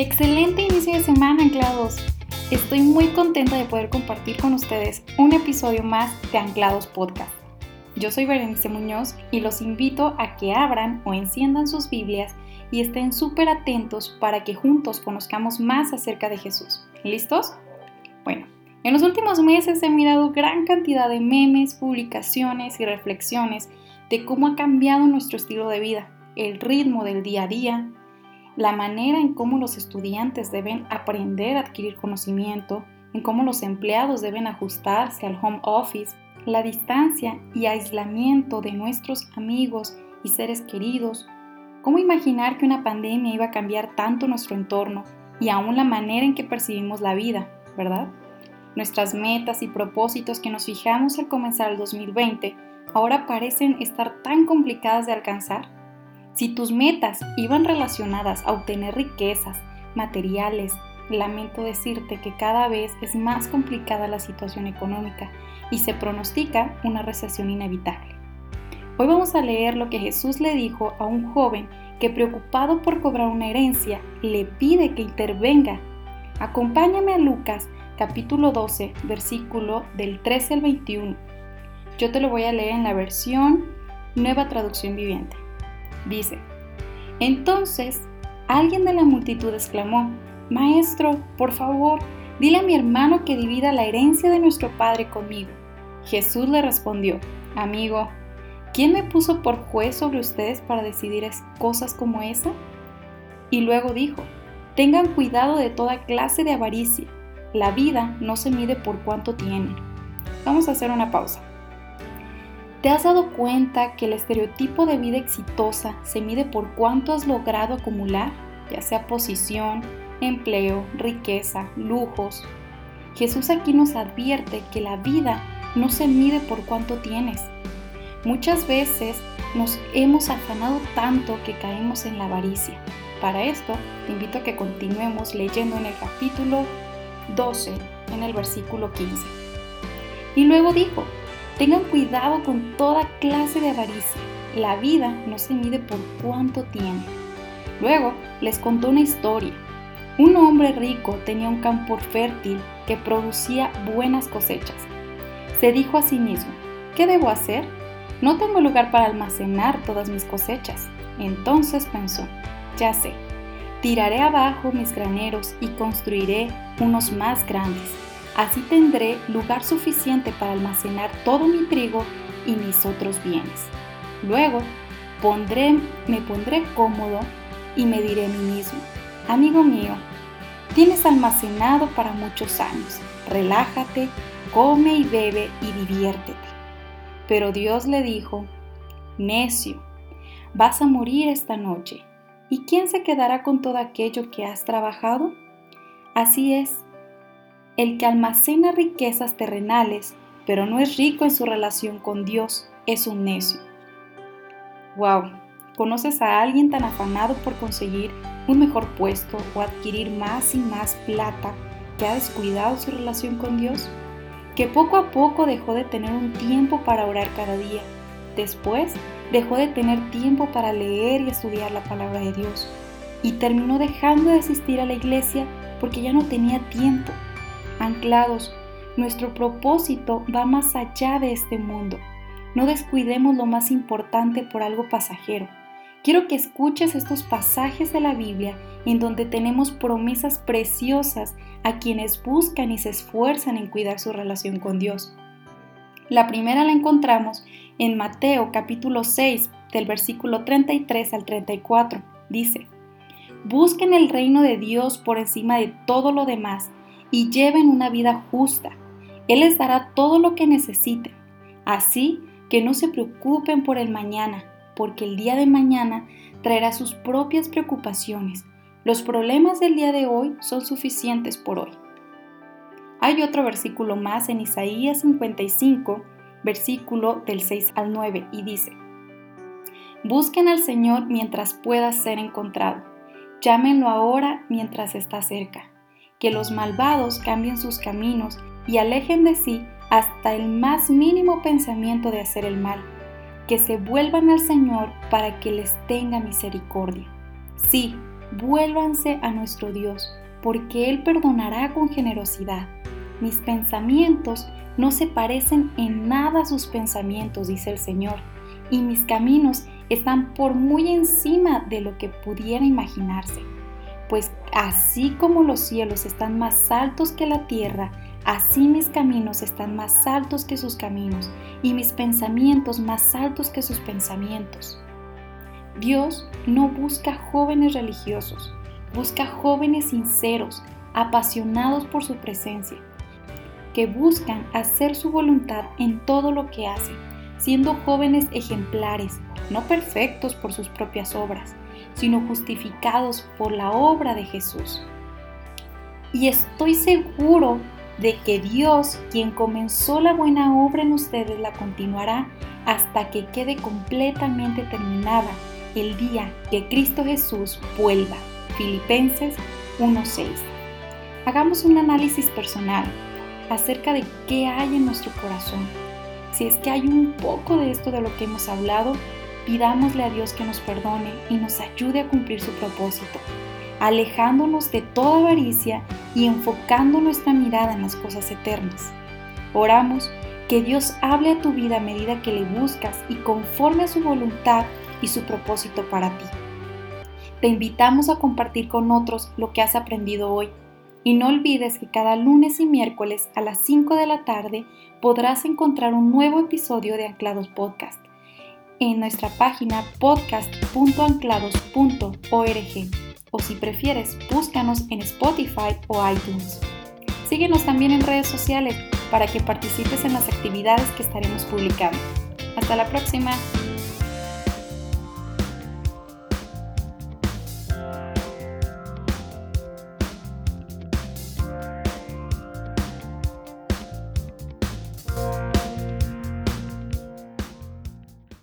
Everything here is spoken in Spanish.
Excelente inicio de semana, anclados. Estoy muy contenta de poder compartir con ustedes un episodio más de Anclados Podcast. Yo soy Berenice Muñoz y los invito a que abran o enciendan sus Biblias y estén súper atentos para que juntos conozcamos más acerca de Jesús. ¿Listos? Bueno, en los últimos meses he mirado gran cantidad de memes, publicaciones y reflexiones de cómo ha cambiado nuestro estilo de vida, el ritmo del día a día, la manera en cómo los estudiantes deben aprender a adquirir conocimiento, en cómo los empleados deben ajustarse al home office, la distancia y aislamiento de nuestros amigos y seres queridos, cómo imaginar que una pandemia iba a cambiar tanto nuestro entorno y aún la manera en que percibimos la vida, ¿verdad? Nuestras metas y propósitos que nos fijamos al comenzar el 2020 ahora parecen estar tan complicadas de alcanzar si tus metas iban relacionadas a obtener riquezas, materiales, lamento decirte que cada vez es más complicada la situación económica y se pronostica una recesión inevitable. Hoy vamos a leer lo que Jesús le dijo a un joven que preocupado por cobrar una herencia le pide que intervenga. Acompáñame a Lucas capítulo 12 versículo del 13 al 21. Yo te lo voy a leer en la versión Nueva Traducción Viviente. Dice, entonces alguien de la multitud exclamó, Maestro, por favor, dile a mi hermano que divida la herencia de nuestro Padre conmigo. Jesús le respondió, Amigo, ¿quién me puso por juez sobre ustedes para decidir cosas como esa? Y luego dijo, Tengan cuidado de toda clase de avaricia. La vida no se mide por cuánto tiene. Vamos a hacer una pausa. ¿Te has dado cuenta que el estereotipo de vida exitosa se mide por cuánto has logrado acumular, ya sea posición, empleo, riqueza, lujos? Jesús aquí nos advierte que la vida no se mide por cuánto tienes. Muchas veces nos hemos afanado tanto que caemos en la avaricia. Para esto, te invito a que continuemos leyendo en el capítulo 12, en el versículo 15. Y luego dijo, Tengan cuidado con toda clase de avaricia. La vida no se mide por cuánto tiene. Luego les contó una historia. Un hombre rico tenía un campo fértil que producía buenas cosechas. Se dijo a sí mismo, ¿qué debo hacer? No tengo lugar para almacenar todas mis cosechas. Entonces pensó, ya sé, tiraré abajo mis graneros y construiré unos más grandes Así tendré lugar suficiente para almacenar todo mi trigo y mis otros bienes. Luego me pondré cómodo y me diré a mí mismo, amigo mío, tienes almacenado para muchos años, relájate, come y bebe y diviértete. Pero Dios le dijo, necio, vas a morir esta noche, ¿y quién se quedará con todo aquello que has trabajado? Así es, el que almacena riquezas terrenales, pero no es rico en su relación con Dios, es un necio. ¡Wow! ¿Conoces a alguien tan afanado por conseguir un mejor puesto o adquirir más y más plata que ha descuidado su relación con Dios? Que poco a poco dejó de tener un tiempo para orar cada día. Después dejó de tener tiempo para leer y estudiar la palabra de Dios. Y terminó dejando de asistir a la iglesia porque ya no tenía tiempo anclados. Nuestro propósito va más allá de este mundo. No descuidemos lo más importante por algo pasajero. Quiero que escuches estos pasajes de la Biblia en donde tenemos promesas preciosas a quienes buscan y se esfuerzan en cuidar su relación con Dios. La primera la encontramos en Mateo capítulo 6 del versículo 33 al 34. Dice, Busquen el reino de Dios por encima de todo lo demás y lleven una vida justa. Él les dará todo lo que necesiten. Así que no se preocupen por el mañana, porque el día de mañana traerá sus propias preocupaciones. Los problemas del día de hoy son suficientes por hoy. Hay otro versículo más en Isaías 55, versículo del 6 al 9, y dice, Busquen al Señor mientras pueda ser encontrado. Llámenlo ahora mientras está cerca que los malvados cambien sus caminos y alejen de sí hasta el más mínimo pensamiento de hacer el mal, que se vuelvan al Señor para que les tenga misericordia. Sí, vuélvanse a nuestro Dios, porque Él perdonará con generosidad. Mis pensamientos no se parecen en nada a sus pensamientos, dice el Señor, y mis caminos están por muy encima de lo que pudiera imaginarse. Pues así como los cielos están más altos que la tierra, así mis caminos están más altos que sus caminos, y mis pensamientos más altos que sus pensamientos. Dios no busca jóvenes religiosos, busca jóvenes sinceros, apasionados por su presencia, que buscan hacer su voluntad en todo lo que hacen, siendo jóvenes ejemplares, no perfectos por sus propias obras, sino justificados por la obra de Jesús. Y estoy seguro de que Dios, quien comenzó la buena obra en ustedes, la continuará hasta que quede completamente terminada el día que Cristo Jesús vuelva. Filipenses 1.6. Hagamos un análisis personal acerca de qué hay en nuestro corazón. Si es que hay un poco de esto de lo que hemos hablado, pidámosle a Dios que nos perdone y nos ayude a cumplir su propósito, alejándonos de toda avaricia y enfocando nuestra mirada en las cosas eternas. Oramos que Dios hable a tu vida a medida que le buscas y conforme a su voluntad y su propósito para ti. Te invitamos a compartir con otros lo que has aprendido hoy y no olvides que cada lunes y miércoles a las 5 de la tarde podrás encontrar un nuevo episodio de Anclados Podcast en nuestra página podcast.anclados.org o si prefieres, búscanos en Spotify o iTunes. Síguenos también en redes sociales para que participes en las actividades que estaremos publicando. Hasta la próxima.